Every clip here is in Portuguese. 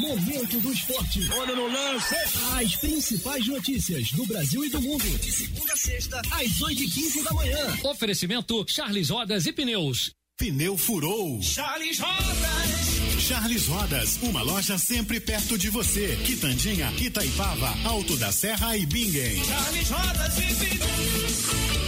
Momento do Esporte. Olha no lance. As principais notícias do Brasil e do mundo. De segunda a sexta, às 8 e 15 da manhã. Oferecimento Charles Rodas e Pneus. Pneu furou. Charles Rodas. Charles Rodas, uma loja sempre perto de você. Quitandinha, Itaipava, Alto da Serra e Bingen. Charles Rodas e Pneus.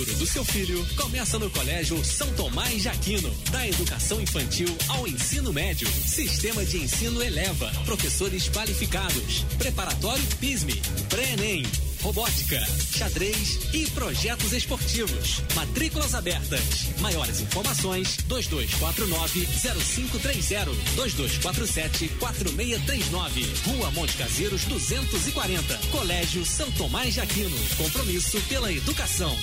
Futuro do seu filho começa no Colégio São Tomás de Aquino. Da educação infantil ao ensino médio. Sistema de ensino eleva. Professores qualificados. Preparatório PISME. Pré-ENEM. Robótica, xadrez e projetos esportivos. Matrículas abertas. Maiores informações: 2249-0530, 2247-4639. Rua Monte Caseiros 240. Colégio São Tomás de Aquino. Compromisso pela educação.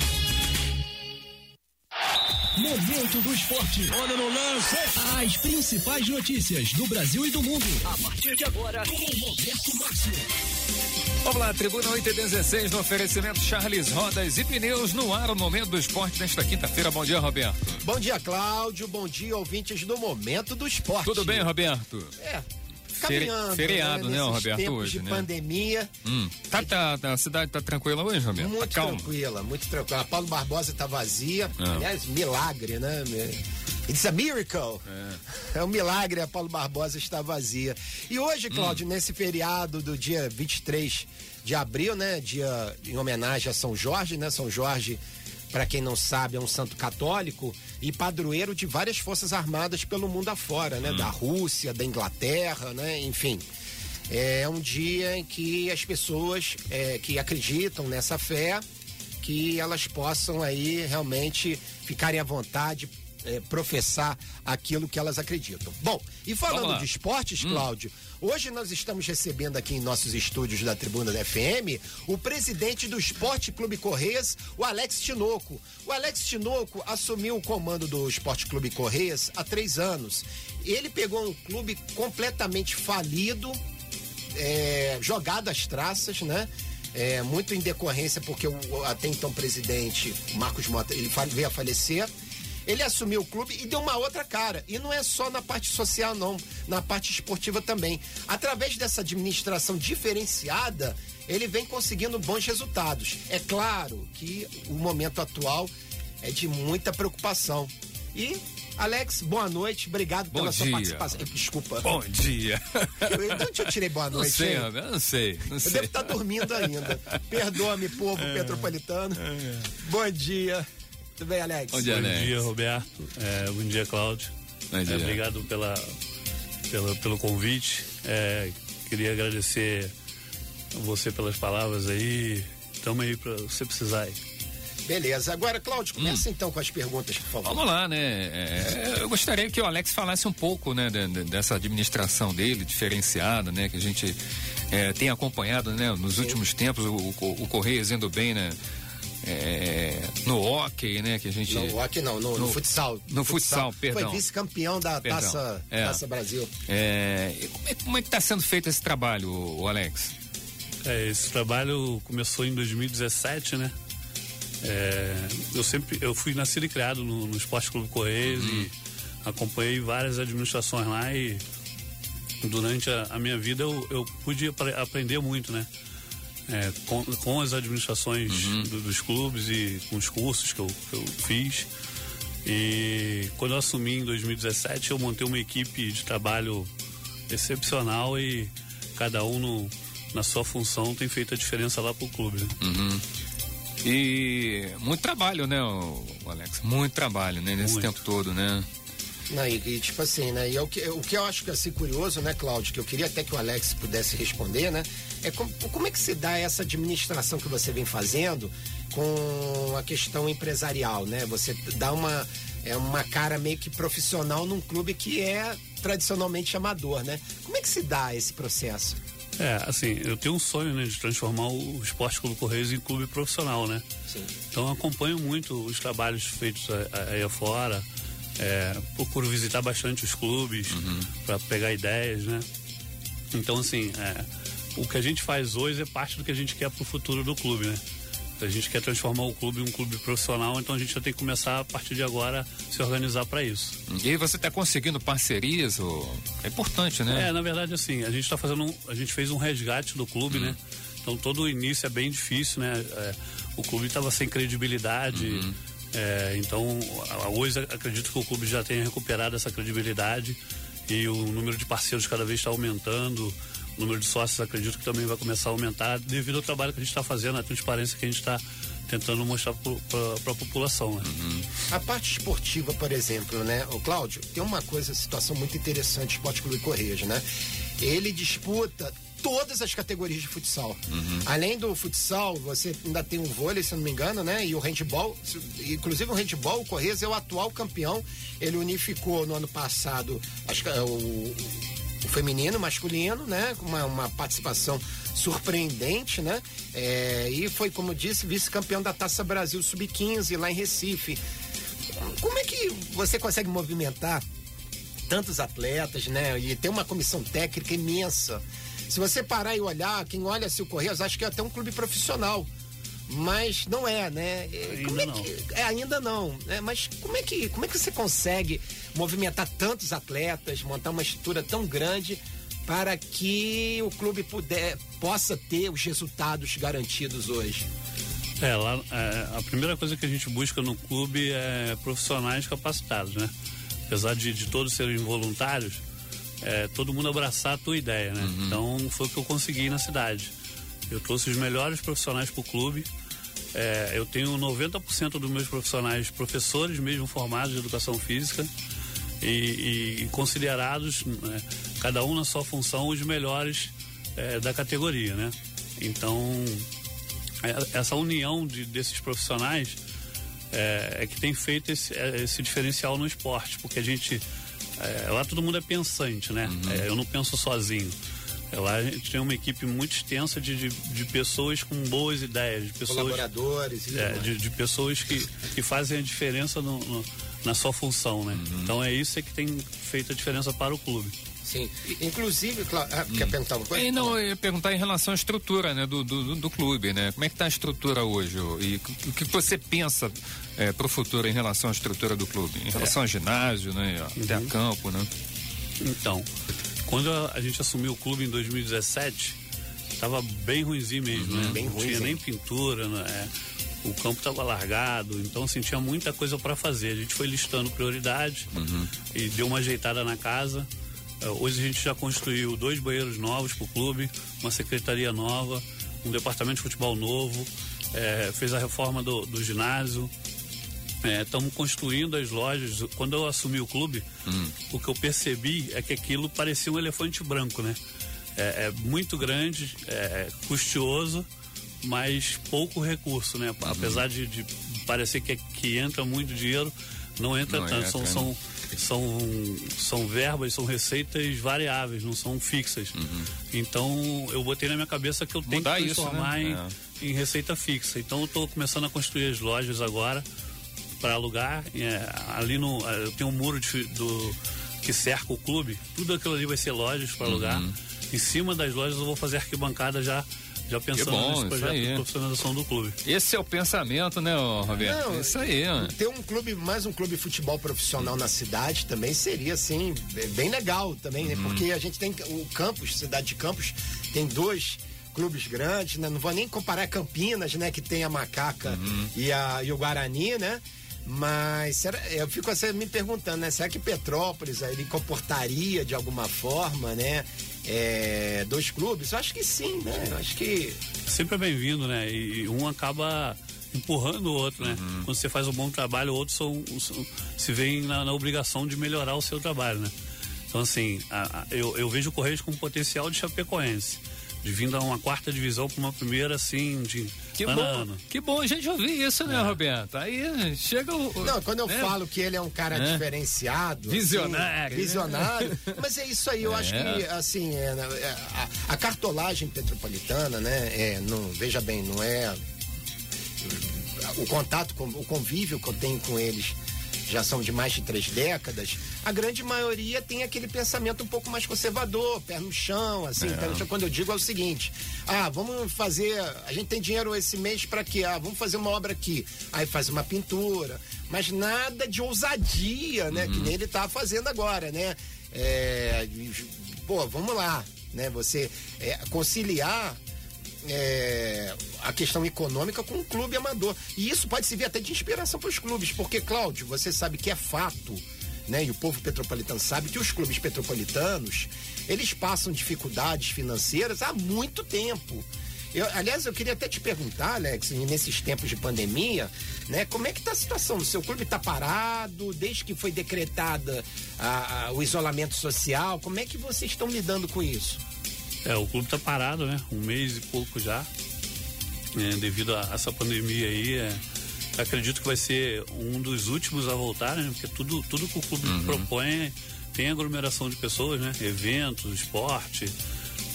Momento do Esporte. Olha no lance. As principais notícias do Brasil e do mundo. A partir de agora, com Roberto Márcio. Vamos lá, Tribuna 8 e 16 no oferecimento Charles Rodas e Pneus no ar, o momento do esporte nesta quinta-feira. Bom dia, Roberto. Bom dia, Cláudio. Bom dia, ouvintes do Momento do Esporte. Tudo bem, Roberto? É. Caminhando, feriado, né, Nesses Roberto, tempos hoje, de né? pandemia, Hum. Tá, tá, tá- a cidade tá tranquila hoje, Roberto? muito tá calma. tranquila, muito tranquila. A Paulo Barbosa tá vazia. Ah. Aliás, milagre, né? It's a miracle. É. um milagre, a Paulo Barbosa está vazia. E hoje, Cláudio, Hum. nesse feriado do dia 23 de abril, né? Dia em homenagem a São Jorge, né? São Jorge, para quem não sabe, é um santo católico e padroeiro de várias forças armadas pelo mundo afora, né? Da Rússia, da Inglaterra, né? Enfim. É um dia em que as pessoas é, que acreditam nessa fé, que elas possam aí realmente ficarem à vontade, é, professar aquilo que elas acreditam. Bom, e falando de esportes, Cláudio, hoje nós estamos recebendo aqui em nossos estúdios da Tribuna da FM o presidente do Esporte Clube Correias, o Alex Tinoco. O Alex Tinoco assumiu o comando do Esporte Clube Correias há três anos. Ele pegou um clube completamente falido, é, jogado às traças, né? É, muito em decorrência porque o até então presidente Marcos Mota ele veio a falecer. Ele assumiu o clube e deu uma outra cara. E não é só na parte social, não, na parte esportiva também. Através dessa administração diferenciada, ele vem conseguindo bons resultados. É claro que o momento atual é de muita preocupação. E, Alex, boa noite, obrigado Bom pela sua dia. participação. Desculpa. Bom dia. Eu, de onde eu tirei boa Não noite? sei, hein? Roberto, não sei, não Eu sei. devo estar dormindo ainda. Perdoa-me, povo petropolitano. Bom dia. Tudo bem, Alex? Bom dia, Bom Alex. dia, Roberto. É, bom dia, Cláudio. Bom dia. É, obrigado pela, pela, pelo convite. É, queria agradecer a você pelas palavras aí. Tamo aí pra você precisar aí. Beleza. Agora, Cláudio, começa então com as perguntas, por favor. Hum. Vamos lá, né? É, eu gostaria que o Alex falasse um pouco, né, de- de- dessa administração dele, diferenciada, né, que a gente é, tem acompanhado, né, nos últimos tempos, o, o, o Correias indo bem, né, é, no hockey, né, que a gente... No hockey não, no, no No- futsal. no futsal, perdão. Foi vice-campeão da Perdão. Taça, É. Taça Brasil. É, e como, é, como é que está sendo feito esse trabalho, o, Alex? É, esse trabalho começou em 2017, né? É, eu sempre eu fui nascido e criado no, no Esporte Clube Correios e acompanhei várias administrações lá e durante a, a minha vida eu, eu pude apre- aprender muito, né? É, com, com as administrações do- dos clubes e com os cursos que eu, que eu fiz. E quando eu assumi em 2017, eu montei uma equipe de trabalho excepcional e cada um no- na sua função tem feito a diferença lá pro clube. Né? E muito trabalho, né, Alex? Muito trabalho, né, nesse Muito. tempo todo, né? Não, e, e, tipo assim, né? E é o, que, o que eu acho que é assim, curioso, né, Cláudio, que eu queria até que o Alex pudesse responder, né? É como, como é que se dá essa administração que você vem fazendo com a questão empresarial, né? Você dá uma, é uma cara meio que profissional num clube que é tradicionalmente amador, né? Como é que se dá esse processo? É, assim, eu tenho um sonho né, de transformar o Esporte Clube Correios em clube profissional, né? Sim. Então eu acompanho muito os trabalhos feitos aí afora, é, procuro visitar bastante os clubes para pegar ideias, né? Então, assim, é, o que a gente faz hoje é parte do que a gente quer pro futuro do clube, né? A gente quer transformar o clube em um clube profissional, então a gente já tem que começar a partir de agora se organizar para isso. E aí você está conseguindo parcerias? Ou... É importante, né? É, na verdade, assim, a gente está fazendo. Um, a gente fez um resgate do clube, né? Então todo o início é bem difícil, né? É, o clube estava sem credibilidade. É, então, hoje acredito que o clube já tenha recuperado essa credibilidade e o número de parceiros cada vez está aumentando. O número de sócios acredito que também vai começar a aumentar devido ao trabalho que a gente está fazendo, a transparência que a gente está tentando mostrar para a população. Né? A parte esportiva, por exemplo, né? O Cláudio, tem uma coisa, situação muito interessante, Esporte Clube Correios, né? Ele disputa todas as categorias de futsal. Além do futsal, você ainda tem o vôlei, se não me engano, né? E o handball, inclusive o handball, o Correios é o atual campeão. Ele unificou no ano passado acho que é o, o feminino, masculino, né? Com uma, uma participação surpreendente, né? É, e foi, como disse, vice-campeão da Taça Brasil Sub-15 lá em Recife. Como é que você consegue movimentar tantos atletas, né? E tem uma comissão técnica imensa. Se você parar e olhar, quem olha se o Correios, acha que é até um clube profissional. Mas não é, né? É, Ainda como é não. que. É, ainda não. né? Mas como é, que, como é que você consegue movimentar tantos atletas, montar uma estrutura tão grande para que o clube puder, possa ter os resultados garantidos hoje? É, lá, é, a primeira coisa que a gente busca no clube é profissionais capacitados, né? Apesar de, de todos serem voluntários, é, todo mundo abraçar a tua ideia, né? Então foi o que eu consegui na cidade. Eu trouxe os melhores profissionais para o clube. É, eu tenho 90% dos meus profissionais professores mesmo formados de educação física e, e considerados, né, cada um na sua função, os melhores é, da categoria, né? Então, é- essa união de, desses profissionais é, é que tem feito esse, é, esse diferencial no esporte, porque a gente é, lá todo mundo é pensante, né? É, eu não penso sozinho. É, lá a gente tem uma equipe muito extensa de, de, de pessoas com boas ideias, de pessoas Colaboradores e é, de, de pessoas que, que fazem a diferença no- no- na sua função, né? Então é isso é que tem feito a diferença para o clube. Sim. Inclusive, Clá- ah, quer perguntar alguma coisa? E não, eu ia perguntar em relação à estrutura né, do, do, do clube, né? Como é que está a estrutura hoje? E o que você pensa para o futuro em relação à estrutura do clube? Em relação ao ginásio, né? Até a campo, né? Então, quando a, gente assumiu o clube em 2017, tava bem ruimzinho mesmo, né? Bem Não tinha nem pintura, né? É, o campo tava largado, então assim, tinha muita coisa para fazer. A gente foi listando prioridades e deu uma ajeitada na casa. É, Hoje a gente já construiu dois banheiros novos para o clube, uma secretaria nova, um departamento de futebol novo, é, fez a reforma do, do ginásio, Estamos construindo as lojas. Quando eu assumi o clube, o que eu percebi é que aquilo parecia um elefante branco, né? É, é muito grande, é custoso, mas pouco recurso, né? Apesar de, de parecer que, que entra muito dinheiro, não entra Não tanto. são, né? são, são, são verbas, são receitas variáveis, não são fixas. Então eu botei na minha cabeça que eu tenho Mudar que isso, transformar né? em, em receita fixa. Então eu estou começando a construir as lojas agora para alugar. É, ali no, eu tenho um muro de, do, que cerca o clube. Tudo aquilo ali vai ser lojas para alugar. Uhum. Em cima das lojas eu vou fazer arquibancada já, já pensando bom, nesse projeto de profissionalização do clube. Esse é o pensamento, né, Roberto? Não, Isso aí, ó. Ter um clube, mais um clube de futebol profissional na cidade também seria, assim, bem legal também, né? Porque a gente tem o campus, cidade de Campos, tem dois clubes grandes, né? Não vou nem comparar Campinas, né? Que tem a Macaca e, a, e o Guarani, né? Mas será- eu fico assim, me perguntando, né? Será que Petrópolis ele comportaria de alguma forma, né? É, dois clubes? Acho que sim, né? Acho que Sempre é bem-vindo, né? E, um acaba empurrando o outro, né? Uhum. Quando você faz um bom trabalho, o outro são, são- se vê na, na obrigação de melhorar o seu trabalho, né? Então, assim, a- a- eu, eu vejo o Correios com potencial de Chapecoense. De vir a uma quarta divisão para uma primeira, assim, de Que ano a bom, ano. que bom a gente ouvir isso, né, Roberto? Aí chega o. Não, quando eu né? falo que ele é um cara É. diferenciado. Visionário, assim, né? visionário. Mas é isso aí, eu acho É. que, assim, é, é, a, a cartolagem petropolitana, né? É, não, veja bem, não é. O contato, com, o convívio que eu tenho com eles já são de mais de três décadas, a grande maioria tem aquele pensamento um pouco mais conservador, pé no chão, assim. É. Quando eu digo é o seguinte: ah, vamos fazer. A gente tem dinheiro esse mês para quê? Ah, vamos fazer uma obra aqui. Aí faz uma pintura, mas nada de ousadia, né? Que nem ele tá fazendo agora, né? É, pô, vamos lá, né? Você é, conciliar é, a questão econômica com o clube amador. E isso pode servir até de inspiração para os clubes, porque, Cláudio, você sabe que é fato, né? E o povo petropolitano sabe que os clubes petropolitanos, eles passam dificuldades financeiras há muito tempo. Eu, aliás, eu queria até te perguntar, Alex, nesses tempos de pandemia, né, como é que está a situação? O seu clube está parado desde que foi decretada a- a- o isolamento social? Como é que vocês estão lidando com isso? É, o clube tá parado, né? Um mês e pouco já. É, devido a essa pandemia aí, é, acredito que vai ser um dos últimos a voltar, né? Porque tudo, tudo que o clube propõe tem aglomeração de pessoas, né? Eventos, esporte.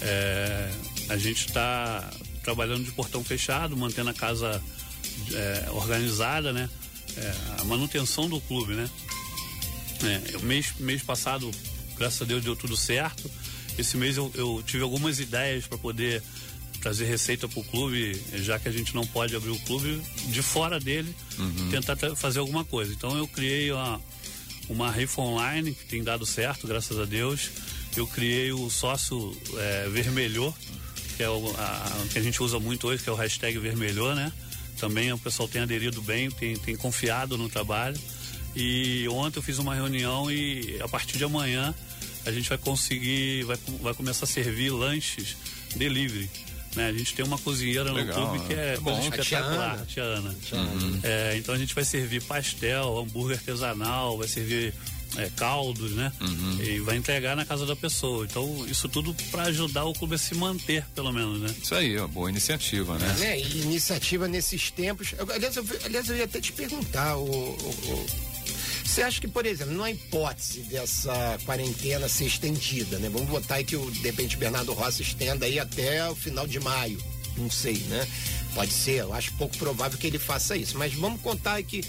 É, a gente está trabalhando de portão fechado, mantendo a casa é, organizada, né? É, a manutenção do clube, né? É, o mês, mês passado, graças a Deus, deu tudo certo. Esse mês eu, eu tive algumas ideias para poder trazer receita para o clube, já que a gente não pode abrir o clube, de fora dele, tentar tra- fazer alguma coisa. Então eu criei uma, uma rifa online que tem dado certo, graças a Deus. Eu criei o sócio é, vermelhor, que é o a- que a gente usa muito hoje, que é o hashtag vermelhor, né? Também o pessoal tem aderido bem, tem, tem confiado no trabalho. E ontem eu fiz uma reunião e a partir de amanhã a gente vai conseguir, vai, vai começar a servir lanches delivery. Né? A gente tem uma cozinheira Legal, no clube que é, é coisa bom. A tia espetacular, Ana. tia Ana. É, então a gente vai servir pastel, hambúrguer artesanal, vai servir é, caldos, né? E vai entregar na casa da pessoa. Então, isso tudo para ajudar o clube a se manter, pelo menos, né? Isso aí, uma boa iniciativa, né? E iniciativa nesses tempos. Eu- aliás, eu, aliás, eu ia até te perguntar, o, você acha que, por exemplo, não há hipótese dessa quarentena ser estendida, né? Vamos botar aí que o, de repente, Bernardo Rossi estenda aí até o final de maio. Não sei, né? Pode ser, eu acho pouco provável que ele faça isso. Mas vamos contar aí que.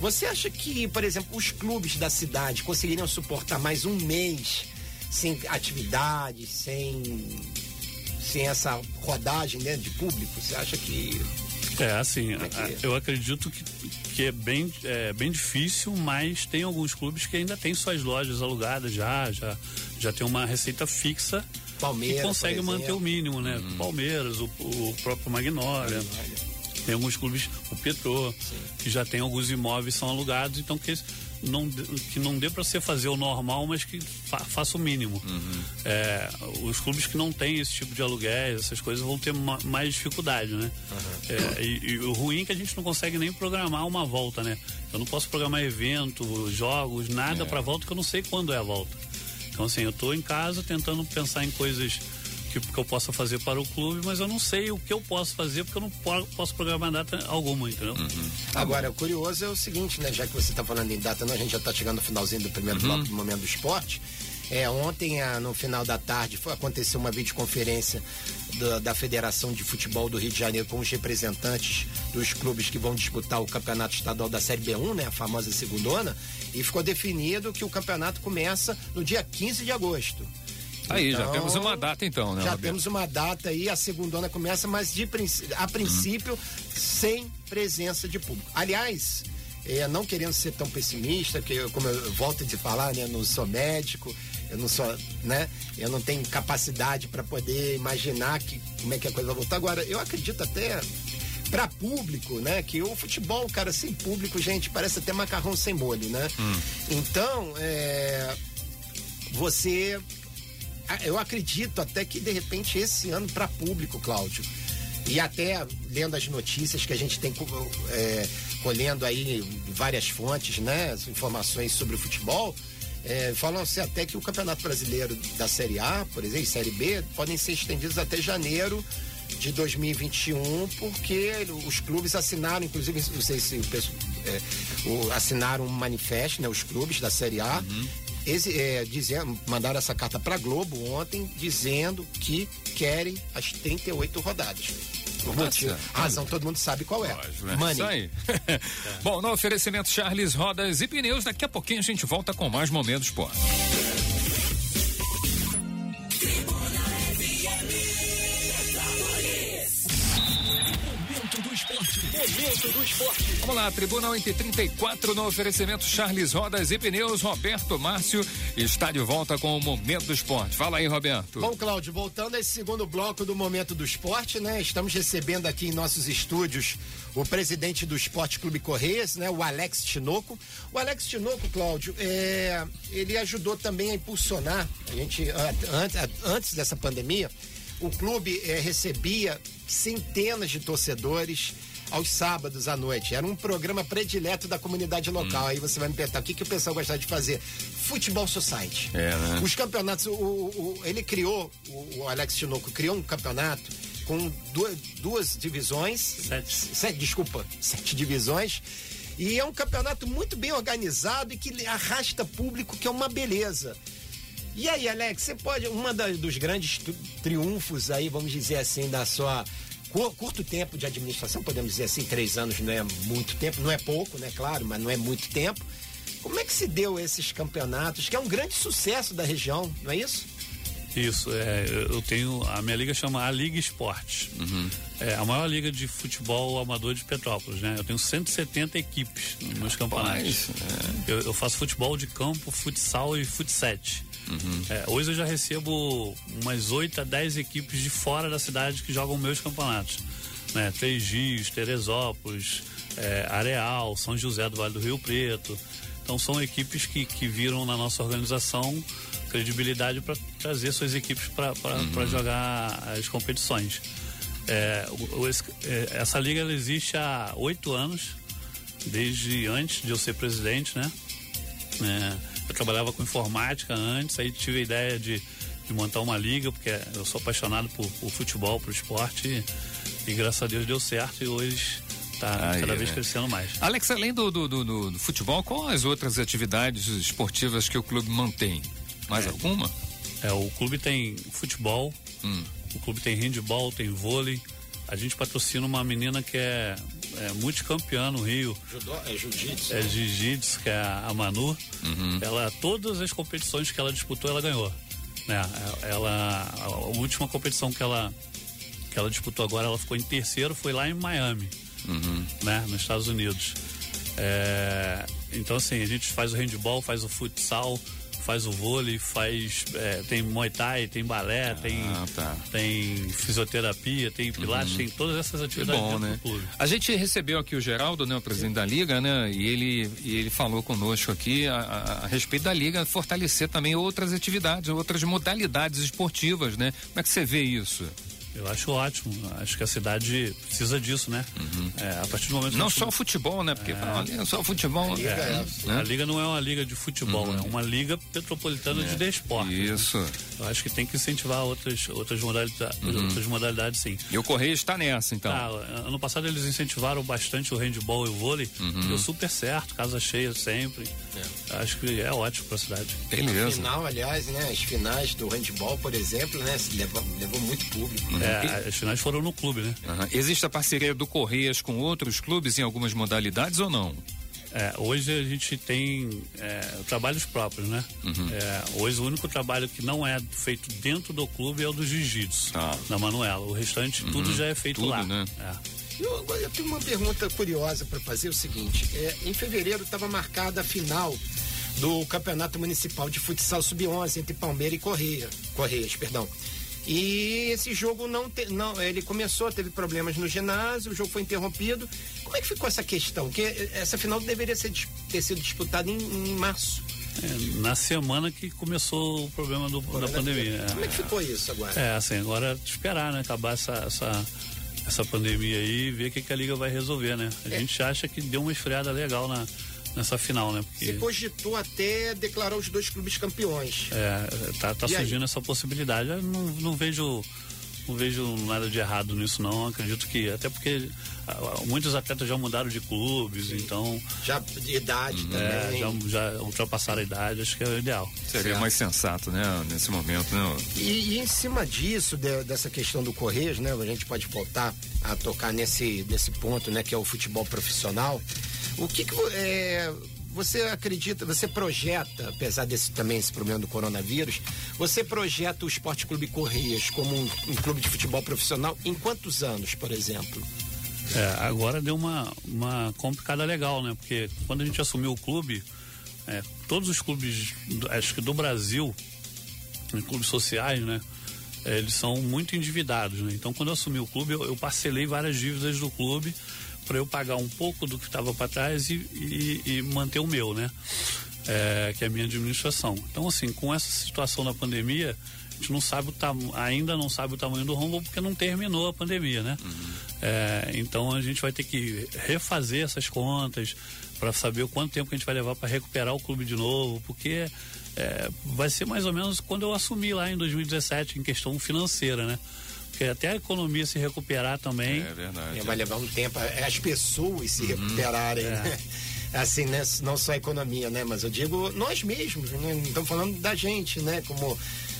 Você acha que, por exemplo, os clubes da cidade conseguiriam suportar mais um mês sem atividades, sem sem essa rodagem né, de público? Você acha que. É, assim, é é? eu acredito que, que é, bem, é bem difícil, mas tem alguns clubes que ainda têm suas lojas alugadas já, já, já tem uma receita fixa Palmeiras, que consegue manter o mínimo, né? Palmeiras, o, o próprio Magnólia. Tem alguns clubes, o Petrô, que já tem alguns imóveis são alugados, então que não, que não dê para você fazer o normal, mas que fa, faça o mínimo. É, os clubes que não têm esse tipo de aluguéis, essas coisas, vão ter ma- mais dificuldade, né? É, e, e o ruim é que a gente não consegue nem programar uma volta, né? Eu não posso programar evento, jogos, nada para volta, que eu não sei quando é a volta. Então, assim, eu estou em casa tentando pensar em coisas que, que eu possa fazer para o clube, mas eu não sei o que eu posso fazer porque eu não po- posso programar data alguma, entendeu? Agora, o curioso é o seguinte, né? Já que você está falando em data, não, a gente já está chegando no finalzinho do primeiro bloco do momento do esporte. É, ontem, ah, no final da tarde, foi, aconteceu uma videoconferência da, da Federação de Futebol do Rio de Janeiro com os representantes dos clubes que vão disputar o campeonato estadual da Série B1, né? A famosa segundona. E ficou definido que o campeonato começa no dia 15 de agosto. Aí, já Então, temos uma data então, né, Já Roberto? temos uma data aí, a segundona começa, mas de, a princípio sem presença de público. Aliás, eh, não querendo ser tão pessimista, que eu, como eu volto de falar, né, eu não sou médico, eu não sou, né, eu não tenho capacidade para poder imaginar que, como é que a coisa vai voltar. Agora, eu acredito até para público, né? Que o futebol, cara, sem público, gente, parece até macarrão sem molho, né? Então, é, você eu acredito até que de repente esse ano para público, Cláudio, e até lendo as notícias que a gente tem é, colhendo aí várias fontes, né, informações sobre o futebol, é, falam-se até que o Campeonato Brasileiro da Série A, por exemplo, e Série B, podem ser estendidos até janeiro de 2021, porque os clubes assinaram, inclusive, não sei se o pessoal, é, assinaram um manifesto, né, os clubes da Série A, esse, é, dizendo, mandaram essa carta para Globo ontem, dizendo que querem as 38 rodadas. O Tá motivo. certo. Razão, todo mundo sabe qual é. Lógico, né? Money. Isso aí. Bom, no oferecimento Charles Rodas e Pneus, daqui a pouquinho a gente volta com mais momentos esporte. Momento do esporte. Vamos lá, Tribuna 8 e 34 no oferecimento Charles Rodas e Pneus, Roberto Márcio está de volta com o Momento do Esporte. Fala aí, Roberto. Bom, Cláudio, voltando a esse segundo bloco do Momento do Esporte, né? Estamos recebendo aqui em nossos estúdios o presidente do Esporte Clube Correias, né? O Alex Tinoco. O Alex Tinoco, Cláudio, é, ele ajudou também a impulsionar, a gente, antes, antes dessa pandemia, o clube é, recebia centenas de torcedores aos sábados à noite. Era um programa predileto da comunidade local. Aí você vai me perguntar, o que, que o pessoal gostava de fazer? Futebol Society. É, né? Os campeonatos, o, o- ele criou, o, o Alex Tinoco criou um campeonato com duas, duas divisões. Sete. Sete, desculpa, sete divisões. E é um campeonato muito bem organizado e que arrasta público, que é uma beleza. E aí, Alex, você pode. Uma da- dos grandes triunfos aí, vamos dizer assim, da sua curto tempo de administração, podemos dizer assim, três anos não é muito tempo, não é pouco, né? Claro, mas não é muito tempo. Como é que se deu esses campeonatos, que é um grande sucesso da região, não é isso? Isso, é, eu tenho. A minha liga chama a Liga Esportes. Uhum. É a maior liga de futebol amador de Petrópolis, né? Eu tenho 170 equipes nos meus campeonatos. Rapaz, Eu, eu faço futebol de campo, futsal e futset. Uhum. É, hoje eu já recebo umas 8 a 10 equipes de fora da cidade que jogam meus campeonatos. Né? Três Rios, Teresópolis, é, Areal, São José do Vale do Rio Preto. Então são equipes que, que viram na nossa organização credibilidade para trazer suas equipes para jogar as competições. É, o- esse- é, essa liga ela existe há oito anos, desde antes de eu ser presidente, né? É, eu trabalhava com informática antes, aí tive a ideia de, de montar uma liga, porque eu sou apaixonado por, por futebol, por esporte, e, e graças a Deus deu certo e hoje está Aí, cada vez né? crescendo mais. Alex, além do, do, do- do- do futebol, quais as outras atividades esportivas que o clube mantém? Mais alguma? É, o clube tem futebol, Hum. o clube tem handball, tem vôlei. A gente patrocina uma menina que é, é multicampeã no Rio, Judô, é jiu-jitsu. é jiu-jitsu, que é a Manu. Uhum. Ela, todas as competições que ela disputou, ela ganhou. Né? Ela, a última competição que ela, que ela disputou agora, ela ficou em terceiro, foi lá em Miami, Uhum. né? nos Estados Unidos. É, então, assim, a gente faz o handball, faz o futsal, faz o vôlei, faz. é, tem muay thai, tem balé, tem, Ah, tá. tem fisioterapia, tem pilates, tem todas essas atividades bom, né? A gente recebeu aqui o Geraldo, né, o presidente da Liga, né? E ele, e ele falou conosco aqui a, a- a respeito da Liga fortalecer também outras atividades, outras modalidades esportivas, né? Como é que você vê isso? Eu acho ótimo. Acho que a cidade precisa disso, né? É, a partir do momento que Não a só o futebol, né? Porque fala, "Olha, só o futebol. Liga é- né? A liga não é uma liga de futebol, Uhum. é uma liga petropolitana de desporte. Isso. Eu acho que tem que incentivar outras, outras, modalidades, outras modalidades, sim. E o Correio está nessa, então. Tá, ano passado eles incentivaram bastante o handball e o vôlei. Uhum. Deu super certo, casa cheia sempre. Acho que é ótimo pra cidade. Beleza. Final, aliás, né? As finais do handball, por exemplo, né? Levou, levou muito público. É, as finais foram no clube, né? Aham. Existe a parceria do Correias com outros clubes em algumas modalidades ou não? É, hoje a gente tem é, trabalhos próprios, né? Uhum. É, hoje o único trabalho que não é feito dentro do clube é o do jiu-jitsu, Tá. da Manuela. O restante, tudo já é feito Tudo, lá. né? É. Eu, agora eu tenho uma pergunta curiosa para fazer o seguinte: é, em fevereiro estava marcada a final do Campeonato Municipal de Futsal Sub-11 entre Palmeiras e Correia, Correias, perdão. E esse jogo não, te- não, ele começou, teve problemas no ginásio, o jogo foi interrompido. Como é que ficou essa questão? Que essa final deveria ser, ter sido disputada em, em março. É, na semana que começou o problema do- da pandemia. Como é que ficou isso agora? É, assim, agora esperar, né? Acabar essa, essa, essa pandemia aí e ver o que, que a Liga vai resolver, né? A É. gente acha que deu uma esfriada legal na, nessa final, né? Se Porque cogitou até declarar os dois clubes campeões. é, tá, tá E aí? surgindo essa possibilidade. Eu não, não vejo não vejo nada de errado nisso não. Acredito que até porque ah, muitos atletas já mudaram de clubes, então Já de idade é, também. já, já ultrapassaram a idade, acho que é o ideal. Seria mais sensato, né, nesse momento, né? E, e em cima disso, de- dessa questão do Correios, né? A gente pode voltar a tocar nesse, nesse ponto, né? Que é o futebol profissional. O que, que é, você acredita, você projeta, apesar desse também esse problema do coronavírus, você projeta o Esporte Clube Correias como um, um clube de futebol profissional em quantos anos, por exemplo? É, agora deu uma, uma complicada legal, né? Porque quando a gente assumiu o clube, é, todos os clubes, acho que do Brasil, clubes sociais, né? é, eles são muito endividados, né? Então, quando eu assumi o clube, eu, eu parcelei várias dívidas do clube para eu pagar um pouco do que estava para trás e, e- e manter o meu, né? É, que é a minha administração. Então, assim, com essa situação da pandemia, a gente não sabe o ainda não sabe o tamanho do rombo porque não terminou a pandemia, né? É, então a gente vai ter que refazer essas contas para saber o quanto tempo que a gente vai levar para recuperar o clube de novo, porque é, vai ser mais ou menos quando eu assumi lá em 2017 em questão financeira, né? Porque até a economia se recuperar também. É verdade. É, vai levar um tempo, é, as pessoas se recuperarem, né? Assim, né? Não só a economia, né? Mas eu digo nós mesmos, né? Não estamos falando da gente, né? Como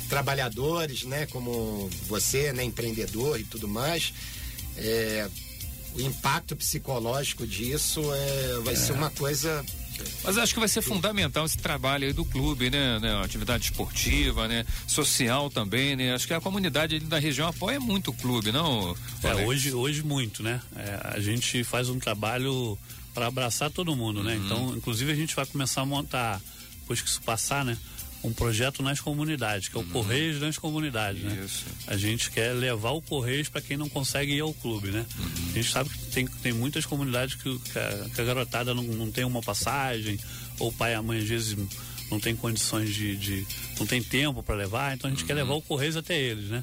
trabalhadores, né? Como você, né? Empreendedor e tudo mais. É, o impacto psicológico disso é, vai ser uma coisa Mas acho que vai ser fundamental esse trabalho aí do clube, né? né? Atividade esportiva, né? Social também, né? Acho que a comunidade da região apoia muito o clube, não? É, hoje, hoje muito, né? É, a gente faz um trabalho para abraçar todo mundo, né? Então, inclusive a gente vai começar a montar, depois que isso passar, né? Um projeto nas comunidades, que é o Correios nas comunidades, né? Isso. A gente quer levar o Correios para quem não consegue ir ao clube, né? A gente sabe que tem, tem muitas comunidades que, que a, que a garotada não, não tem uma passagem, ou o pai e a mãe às vezes não tem condições de. de- não tem tempo para levar, então a gente quer levar o Correios até eles, né?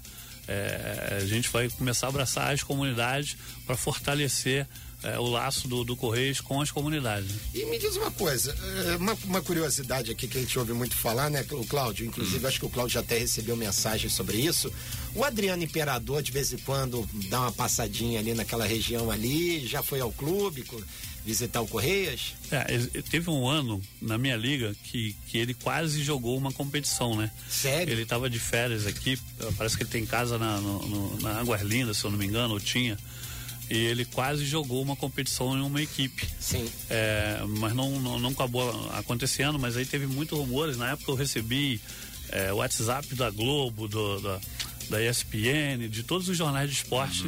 É, a gente vai começar a abraçar as comunidades para fortalecer é, o laço do, do Correios com as comunidades. E me diz uma coisa, é, uma, uma curiosidade aqui que a gente ouve muito falar, né, o Cláudio? Inclusive, acho que o Cláudio já até recebeu mensagem sobre isso. O Adriano Imperador, de vez em quando, dá uma passadinha ali naquela região ali, já foi ao clube visitar o Correias? É, teve um ano na minha liga que, que ele quase jogou uma competição, né? Sério? Ele estava de férias aqui, parece que ele tem casa na, no, no- na Águas Lindas, se eu não me engano, ou tinha. E ele quase jogou uma competição em uma equipe. Sim. É, mas não, não, não acabou acontecendo, mas aí teve muitos rumores. Na época eu recebi é, WhatsApp da Globo, do, da, da ESPN, de todos os jornais de esporte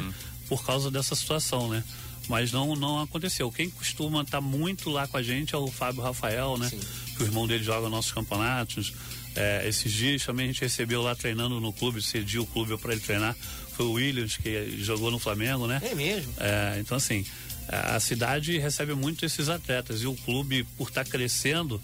por causa dessa situação, né? Mas não, não aconteceu. Quem costuma estar muito lá com a gente é o Fábio Rafael, né? Sim. Que o irmão dele joga nossos campeonatos. É, esses dias também a gente recebeu lá treinando no clube, cediu o clube para ele treinar. Foi o Williams, que jogou no Flamengo, né? É mesmo? É, então, assim, a a cidade recebe muito esses atletas e o clube, por estar crescendo,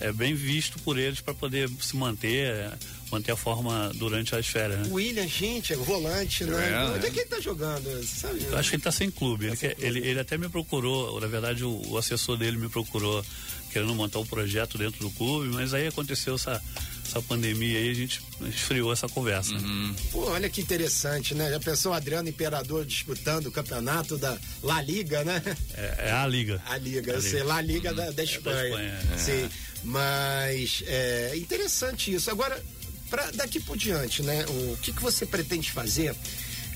é bem visto por eles para poder se manter, é, manter a forma durante as férias. Né? O William, gente, é volante, né? É, Onde é é. que ele tá jogando? Sabe? Eu acho que ele está sem clube. Ele, Tá sem quer- clube. ele, ele até me procurou, na verdade, o, o assessor dele me procurou querendo montar um projeto dentro do clube, mas aí aconteceu essa, essa pandemia aí, a gente esfriou essa conversa. Pô, olha que interessante, né? Já pensou o Adriano Imperador disputando o campeonato da La Liga, né? É, é a liga. A Liga, eu A sei, Liga. La Liga da, da Espanha. Espanha, é. Sim, mas é interessante isso. Agora, pra, daqui por diante, né? O que, que você pretende fazer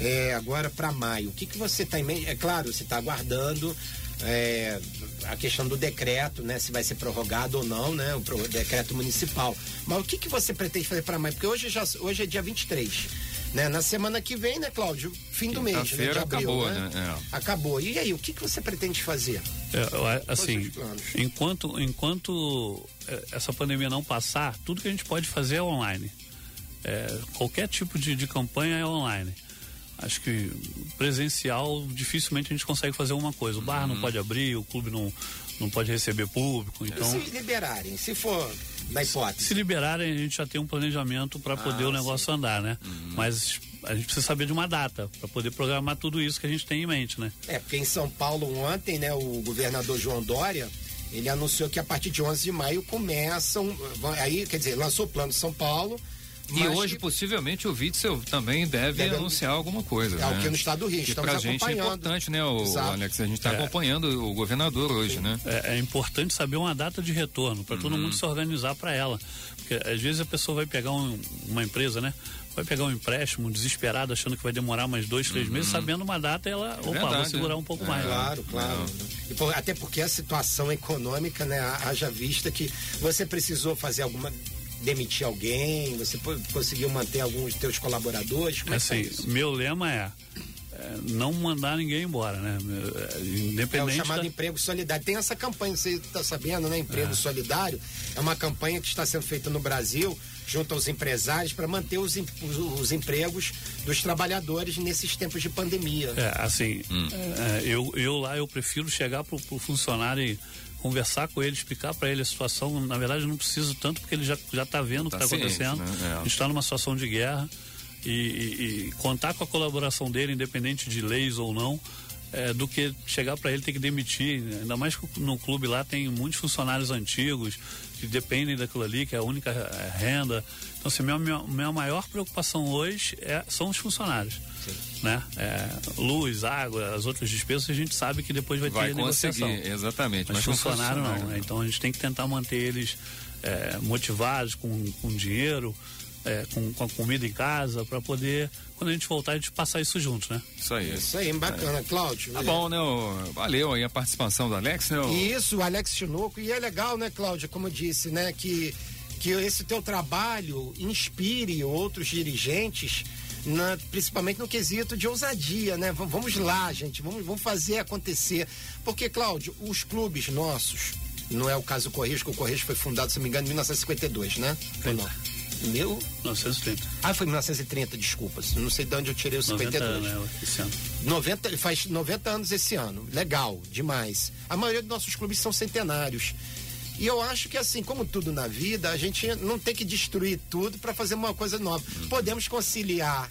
é, agora para maio? O que, que você está em mente? É claro, você está aguardando é, a questão do decreto, né? Se vai ser prorrogado ou não, né? O pro- decreto municipal. Mas o que, que você pretende fazer para maio? Porque hoje, já, hoje é dia 23. Né? Na semana que vem, né, Cláudio? Fim do mês, né? De abril, acabou, né? né? É. Acabou. E aí, o que, que você pretende fazer? É, assim, enquanto, enquanto é, essa pandemia não passar, tudo que a gente pode fazer é online. É, qualquer tipo de, de campanha é online. Acho que presencial dificilmente a gente consegue fazer uma coisa. O bar Uhum. não pode abrir, o clube não, não pode receber público. Então, se liberarem, se for na hipótese. se liberarem, a gente já tem um planejamento para poder Ah, o negócio andar, né? Mas a gente precisa saber de uma data para poder programar tudo isso que a gente tem em mente, né? É, porque em São Paulo ontem, né, o governador João Dória, ele anunciou que a partir de 11 de maio começam, aí, quer dizer, lançou o plano de São Paulo, E hoje, que- possivelmente, o Witzel também deve, Deve anunciar alguma coisa. É né? aqui no estado do Rio, Que estamos pra gente é importante, né, o, Exato. Alex? A gente está É. acompanhando o governador hoje, né? É, é importante saber uma data de retorno para Uhum. todo mundo se organizar para ela. Porque às vezes a pessoa vai pegar um- uma empresa, né? Vai pegar um empréstimo desesperado, achando que vai demorar mais dois, três meses, sabendo uma data, ela, opa, Uhum. verdade, vou segurar é. um pouco É. mais. Claro, claro. E por- até porque a situação econômica, né, haja vista que você precisou fazer alguma. Demitir alguém, você conseguiu manter alguns dos teus colaboradores. Como é Assim, meu lema é, é, não mandar ninguém embora, né? É, É o Independente chamado da- emprego solidário. Tem essa campanha, você está sabendo, né? Emprego solidário. É uma campanha que está sendo feita no Brasil, junto aos empresários, para manter os, em- os- os empregos dos trabalhadores nesses tempos de pandemia. É, assim, Hum. é, eu, eu lá eu prefiro chegar pro, pro funcionário e conversar com ele, explicar para ele a situação. Na verdade, eu não preciso tanto porque ele já já está vendo o que Tá está ciente, acontecendo. né? É. A gente está numa situação de guerra e, e- e contar com a colaboração dele, independente de leis ou não. É, do que chegar para ele ter que demitir, né? ainda mais que no clube lá tem muitos funcionários antigos que dependem daquilo ali, que é a única é, renda. Então, assim, minha, minha, minha maior preocupação hoje é, são os funcionários né? É, luz, água, as outras despesas, a gente sabe que depois vai, Vai ter negociação. exatamente. Mas Mas funcionário não, né? Então a gente tem que tentar manter eles é, motivados com, com dinheiro, é, com, com a comida em casa, para poder, quando a gente voltar, a gente passar isso junto, né? Isso aí. Isso aí, bacana, Cláudio. Tá bom, né? o- Valeu aí a participação do Alex, né? o- Isso, o Alex Tinoco. E é legal, né, Cláudia, como eu disse, né, que, que esse teu trabalho inspire outros dirigentes, na- principalmente no quesito de ousadia, né? V- Vamos lá, gente, vamos, vamos fazer acontecer. Porque, Cláudio, os clubes nossos, não é o caso do Correios, que o Correios foi fundado, se não me engano, em 1952, né? Ou não? Meu? 930. Ah, foi 1930, desculpa. Não sei de onde eu tirei o 90 52. né, esse ano. 90, ele faz 90 anos esse ano. Legal, demais. A maioria dos nossos clubes são centenários. E eu acho que assim, como tudo na vida, a gente não tem que destruir tudo para fazer uma coisa nova. Podemos conciliar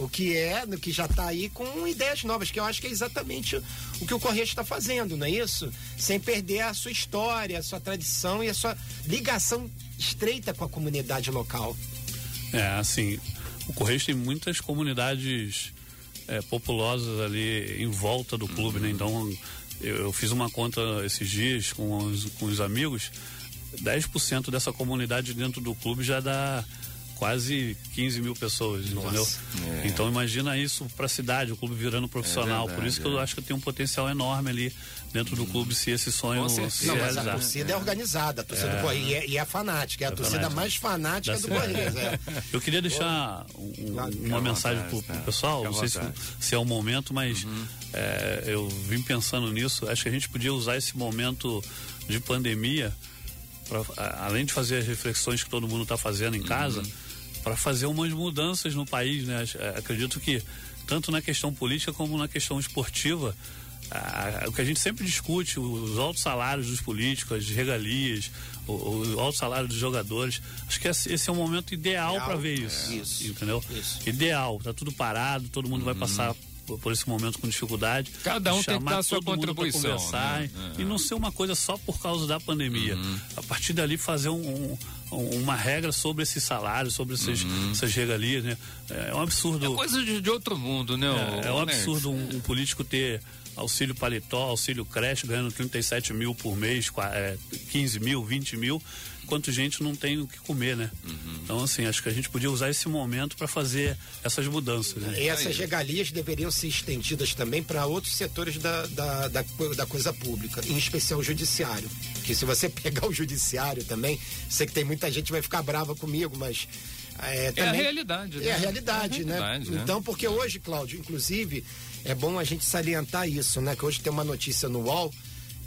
o que é, no que já está aí, com ideias novas, que eu acho que é exatamente o, que o Correio está fazendo, não é isso? Sem perder a sua história, a sua tradição e a sua ligação estreita com a comunidade local. É, assim, o Correios tem muitas comunidades é, populosas ali em volta do clube, né? Então, eu, eu fiz uma conta esses dias com os, com os amigos, 10% dessa comunidade dentro do clube já dá quase 15 mil pessoas, entendeu? É. Então imagina isso para a cidade, o clube virando profissional. verdade, Por isso que eu é. acho que tem um potencial enorme ali dentro do clube se esse sonho se. Não, mas a realizar. torcida é, organizada, a torcida do e é, e é fanática, é a É torcida fanática. mais fanática Da do. É. Eu queria deixar um- Claro, uma mensagem tá. pro pessoal, não sei se, se é o momento, mas Uhum. é, eu vim pensando nisso. Acho que a gente podia usar esse momento de pandemia, pra, além de fazer as reflexões que todo mundo está fazendo em casa, Uhum. Para fazer umas mudanças no país. Né? É, Acredito que, tanto na questão política como na questão esportiva, a- o que a gente sempre discute, os altos salários dos políticos, as regalias, o, o alto salário dos jogadores. Acho que esse é o momento ideal Ideal, para ver isso, é. Isso, Entendeu? isso. Ideal, tá tudo parado, todo mundo vai passar por, esse momento com dificuldade. Cada um tem que Chamar dar a sua todo mundo pra contribuição, Conversar, né? E não ser uma coisa só por causa da pandemia. A partir dali fazer um- um- uma regra sobre esses salários, sobre esses, essas regalias, né? É um absurdo. É coisa de, de outro mundo, né? É, é um absurdo um, um político ter auxílio paletó, auxílio creche, ganhando 37 mil por mês, qua- é, 15 mil, 20 mil, enquanto gente não tem o que comer, né? Uhum. Então, assim, acho que a gente podia usar esse momento para fazer essas mudanças. Né? E essas regalias deveriam ser estendidas também para outros setores da, da, da, da coisa pública, em especial o judiciário. Que se você pegar o judiciário também, sei que tem muita gente vai ficar brava comigo, mas. É, É a também- realidade, né? É a realidade, É a né? realidade, né? Então, porque hoje, Cláudio, inclusive, é bom a gente salientar isso, né? Que hoje tem uma notícia no UOL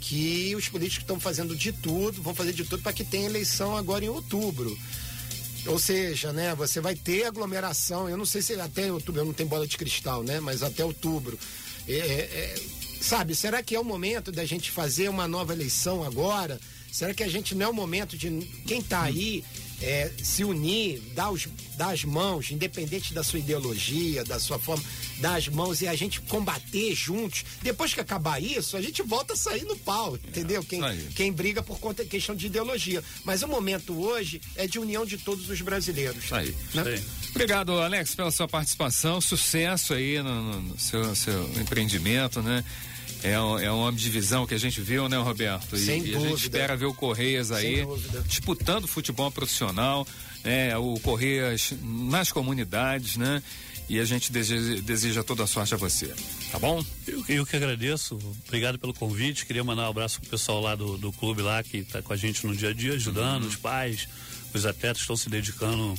que os políticos estão fazendo de tudo, vão fazer de tudo para que tenha eleição agora em outubro. Ou seja, né, você vai ter aglomeração. Eu não sei se até outubro, eu não tenho bola de cristal, né? Mas até outubro. É, é, é, sabe, será que é o momento da gente fazer uma nova eleição agora? Será que a gente não é o momento de. Quem está aí é, se unir, dar, os, dar as mãos, independente da sua ideologia, da sua forma, dar as mãos e a gente combater juntos. Depois que acabar isso, a gente volta a sair no pau, entendeu? Quem, isso aí. quem briga por conta questão de ideologia. Mas o momento hoje é de união de todos os brasileiros. Isso aí. né? Sim. Obrigado, Alex, pela sua participação. Sucesso aí no, no- no seu, seu empreendimento, né? É, um- é uma divisão que a gente viu, né, Roberto? E, Sem e a gente espera ver o Correias aí disputando futebol profissional, né? O Correias nas comunidades, né? E a gente deseja, deseja toda a sorte a você, tá bom? Eu, eu que agradeço, obrigado pelo convite. Queria mandar um abraço pro pessoal lá do, do clube lá que está com a gente no dia a dia, ajudando, os pais, os atletas estão se dedicando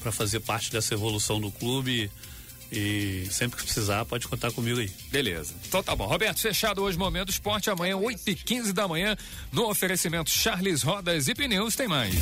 para fazer parte dessa evolução do clube. E sempre que precisar, pode contar comigo aí. Beleza. Então tá bom. Roberto, fechado hoje Momento Esporte. Amanhã, 8 e 15 da manhã, no oferecimento Charles Rodas e Pneus, tem mais.